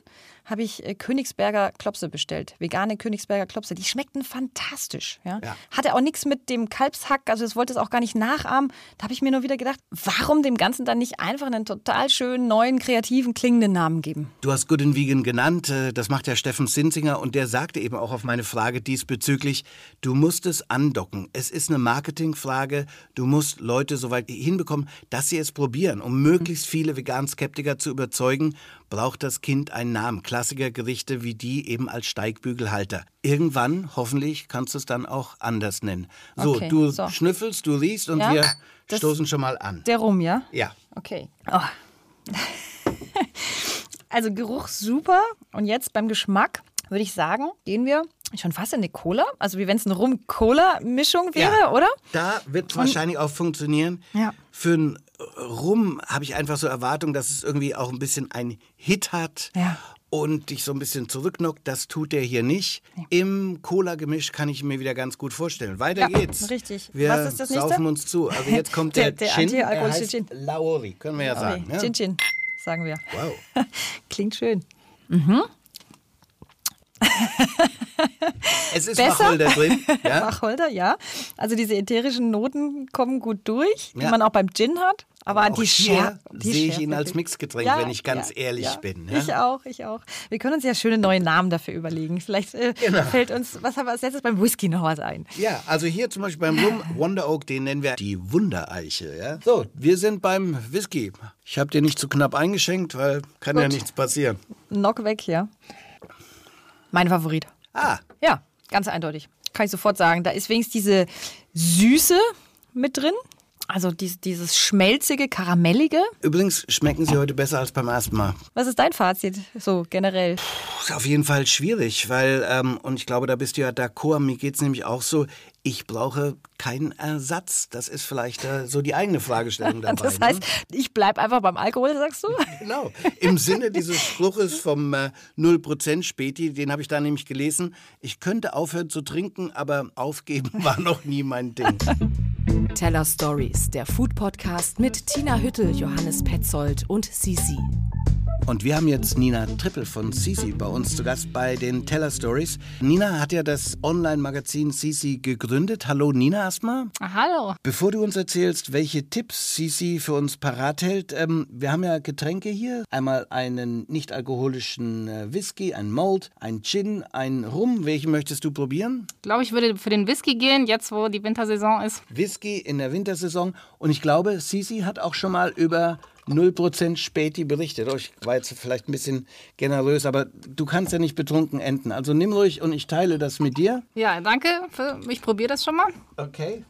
habe ich äh, Königsberger Klopse bestellt. Vegane Königsberger Klopse. Die schmeckten fantastisch. Ja? ja. Hatte auch nichts mit dem Kalbshack, also es wollte es auch gar nicht nachahmen. Da habe ich mir nur wieder gedacht, warum dem Ganzen dann nicht einfach einen total schönen, neuen, kreativen, klingenden Namen geben? Du hast Good Vegan genannt. Äh, das macht ja Steffen Sinzinger und der sagte eben auch auf meine Frage diesbezüglich, du musst es andocken. Es ist eine Marketingfrage. Du musst Leute so weit hinbekommen, dass sie es probieren, um möglichst viele Vegan-Skeptiker zu überzeugen, braucht das Kind einen Namen. Klassikergerichte wie die eben als Steigbügelhalter. Irgendwann, hoffentlich, kannst du es dann auch anders nennen. So, okay, du so. schnüffelst, du riechst und ja, wir stoßen schon mal an. Der Rum, ja? Ja. Okay. Oh. also Geruch super. Und jetzt beim Geschmack würde ich sagen, gehen wir schon fast in eine Cola. Also wie wenn es eine Rum-Cola-Mischung wäre, ja, oder? Da wird es wahrscheinlich auch funktionieren. Ja. Für ein Rum habe ich einfach so Erwartungen, dass es irgendwie auch ein bisschen ein Hit hat. Ja. Und dich so ein bisschen zurücknockt, das tut der hier nicht. Ja. Im Cola-Gemisch kann ich mir wieder ganz gut vorstellen. Weiter ja, geht's. Richtig. Wir Was ist das nächste? saufen uns zu. Also jetzt kommt der, der, der Gin. Antialkoholische Gin. Laori, können wir ja sagen. Ja? Gin Gin, sagen wir. Wow. Klingt schön. Mhm. Es ist Besser? Wacholder drin. Ja? Wacholder, ja. Also diese ätherischen Noten kommen gut durch, die ja. man auch beim Gin hat. Aber, Aber die Schärfe. sehe ich ihn als Mixgetränk, ja, wenn ich ganz ja, ehrlich ja. bin. Ich auch, ich auch. Wir können uns ja schöne neue Namen dafür überlegen. Vielleicht äh, genau. fällt uns, was haben wir als letztes beim Whisky noch was ein? Ja, also hier zum Beispiel beim Rum Wonder Oak, den nennen wir die Wundereiche. Ja? So, wir sind beim Whisky. Ich habe dir nicht zu knapp eingeschenkt, weil kann Gut. ja nichts passieren. Knock weg, ja. Mein Favorit. Ah. Ja, ganz eindeutig. Kann ich sofort sagen. Da ist wenigstens diese Süße mit drin. Also dies, dieses schmelzige, karamellige. Übrigens schmecken sie heute besser als beim ersten Mal. Was ist dein Fazit so generell? Puh, ist auf jeden Fall schwierig, weil, ähm, und ich glaube, da bist du ja d'accord, mir geht es nämlich auch so, ich brauche keinen Ersatz. Das ist vielleicht äh, so die eigene Fragestellung dabei. Das heißt, ne? ich bleibe einfach beim Alkohol, sagst du? Genau. Im Sinne dieses Spruches vom äh, 0% Späti, den habe ich da nämlich gelesen. Ich könnte aufhören zu trinken, aber aufgeben war noch nie mein Ding. Teller Stories, der Food Podcast mit Tina Hüttel, Johannes Petzold und Sisi. Und wir haben jetzt Nina Trippel von Sisi bei uns zu Gast bei den Teller Stories. Nina hat ja das Online-Magazin Sisi gegründet. Hallo Nina erstmal. Hallo. Bevor du uns erzählst, welche Tipps Sisi für uns parat hält, ähm, wir haben ja Getränke hier. Einmal einen nicht alkoholischen äh, Whisky, ein Malt, ein Gin, ein Rum. Welchen möchtest du probieren? Ich glaube, ich würde für den Whisky gehen, jetzt wo die Wintersaison ist. Whisky in der Wintersaison. Und ich glaube, Sisi hat auch schon mal über 0% Späti berichtet. Oh, ich war jetzt vielleicht ein bisschen generös, aber du kannst ja nicht betrunken enden. Also nimm ruhig und ich teile das mit dir. Ja, danke. Ich probiere das schon mal. Okay.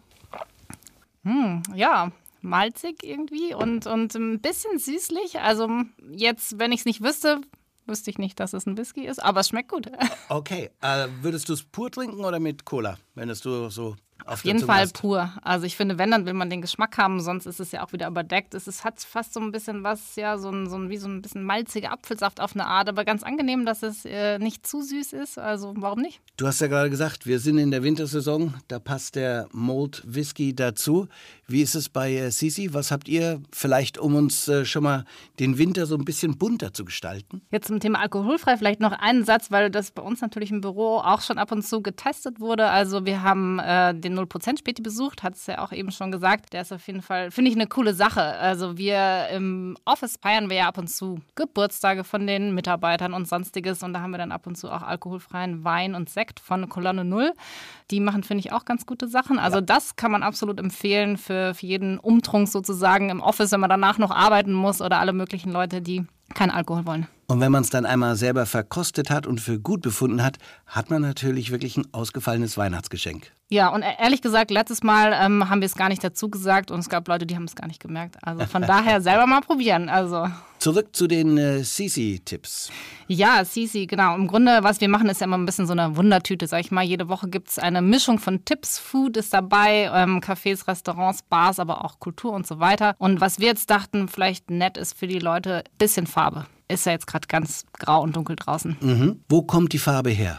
Hm, ja, malzig irgendwie und, und ein bisschen süßlich. Also jetzt, wenn ich es nicht wüsste, wüsste ich nicht, dass es ein Whisky ist, aber es schmeckt gut. Okay, äh, würdest du es pur trinken oder mit Cola, wenn es du so auf jeden Fall hast. pur. Also ich finde, wenn, dann will man den Geschmack haben, sonst ist es ja auch wieder überdeckt. Es ist, hat fast so ein bisschen was, ja, so ein, so ein, wie so ein bisschen malziger Apfelsaft auf eine Art, aber ganz angenehm, dass es äh, nicht zu süß ist. Also warum nicht? Du hast ja gerade gesagt, wir sind in der Wintersaison, da passt der Mold Whisky dazu. Wie ist es bei äh, Sisi? Was habt ihr vielleicht, um uns äh, schon mal den Winter so ein bisschen bunter zu gestalten? Jetzt zum Thema alkoholfrei vielleicht noch einen Satz, weil das bei uns natürlich im Büro auch schon ab und zu getestet wurde. Also wir haben äh, den 0% Späti besucht, hat es ja auch eben schon gesagt. Der ist auf jeden Fall, finde ich, eine coole Sache. Also wir im Office feiern wir ja ab und zu Geburtstage von den Mitarbeitern und sonstiges. Und da haben wir dann ab und zu auch alkoholfreien Wein und Sekt von Kolonne Null. Die machen, finde ich, auch ganz gute Sachen. Also ja. das kann man absolut empfehlen für, für jeden Umtrunk sozusagen im Office, wenn man danach noch arbeiten muss oder alle möglichen Leute, die keinen Alkohol wollen. Und wenn man es dann einmal selber verkostet hat und für gut befunden hat, hat man natürlich wirklich ein ausgefallenes Weihnachtsgeschenk. Ja, und e-, ehrlich gesagt, letztes Mal ähm, haben wir es gar nicht dazu gesagt und es gab Leute, die haben es gar nicht gemerkt. Also von daher selber mal probieren. Also. Zurück zu den äh, Sisi-Tipps. Ja, Sisi, genau. Im Grunde, was wir machen, ist ja immer ein bisschen so eine Wundertüte, sag ich mal. Jede Woche gibt es eine Mischung von Tipps. Food ist dabei, ähm, Cafés, Restaurants, Bars, aber auch Kultur und so weiter. Und was wir jetzt dachten, vielleicht nett ist für die Leute, bisschen Farbe ist ja jetzt gerade ganz grau und dunkel draußen. Mhm. Wo kommt die Farbe her?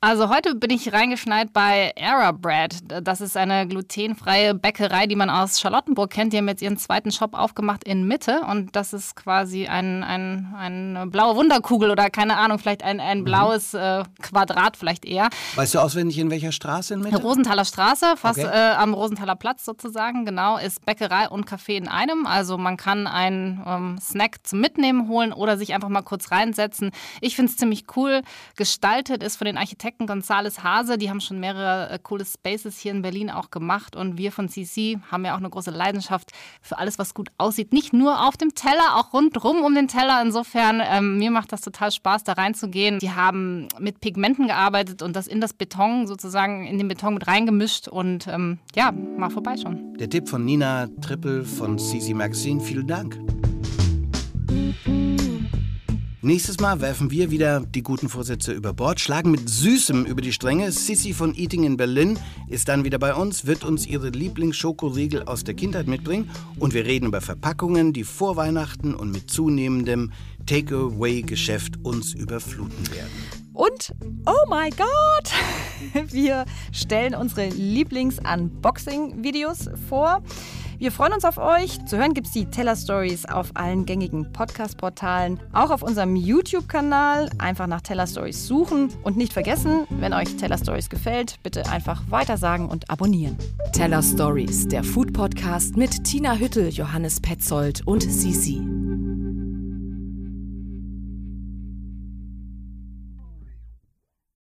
Also heute bin ich reingeschneit bei Era Bread. Das ist eine glutenfreie Bäckerei, die man aus Charlottenburg kennt. Die haben jetzt ihren zweiten Shop aufgemacht in Mitte und das ist quasi ein, ein, eine blaue Wunderkugel oder keine Ahnung, vielleicht ein, ein mhm. blaues äh, Quadrat vielleicht eher. Weißt du auswendig in welcher Straße in Mitte? Rosenthaler Straße, fast okay. äh, am Rosenthaler Platz sozusagen, genau. Ist Bäckerei und Café in einem. Also man kann einen ähm, Snack zum Mitnehmen holen oder sich einfach mal kurz reinsetzen. Ich finde es ziemlich cool gestaltet, ist von den Architekten Architekten Gonzales Hase, die haben schon mehrere äh, coole Spaces hier in Berlin auch gemacht und wir von CC haben ja auch eine große Leidenschaft für alles, was gut aussieht. Nicht nur auf dem Teller, auch rundrum um den Teller. Insofern, ähm, mir macht das total Spaß, da reinzugehen. Die haben mit Pigmenten gearbeitet und das in das Beton sozusagen, in den Beton mit reingemischt und ähm, ja, mal vorbeischauen. Der Tipp von Nina Trippel von CC Magazine, vielen Dank. Nächstes Mal werfen wir wieder die guten Vorsätze über Bord, schlagen mit Süßem über die Stränge. Sissy von Eating in Berlin ist dann wieder bei uns, wird uns ihre Lieblingsschokoriegel aus der Kindheit mitbringen und wir reden über Verpackungen, die vor Weihnachten und mit zunehmendem Takeaway-Geschäft uns überfluten werden. Und, oh mein Gott, wir stellen unsere Lieblings-Unboxing-Videos vor. Wir freuen uns auf euch. Zu hören gibt es die Teller Stories auf allen gängigen Podcast-Portalen, auch auf unserem YouTube-Kanal. Einfach nach Teller Stories suchen und nicht vergessen, wenn euch Teller Stories gefällt, bitte einfach weitersagen und abonnieren. Teller Stories, der Food-Podcast mit Tina Hüttel, Johannes Petzold und Sisi.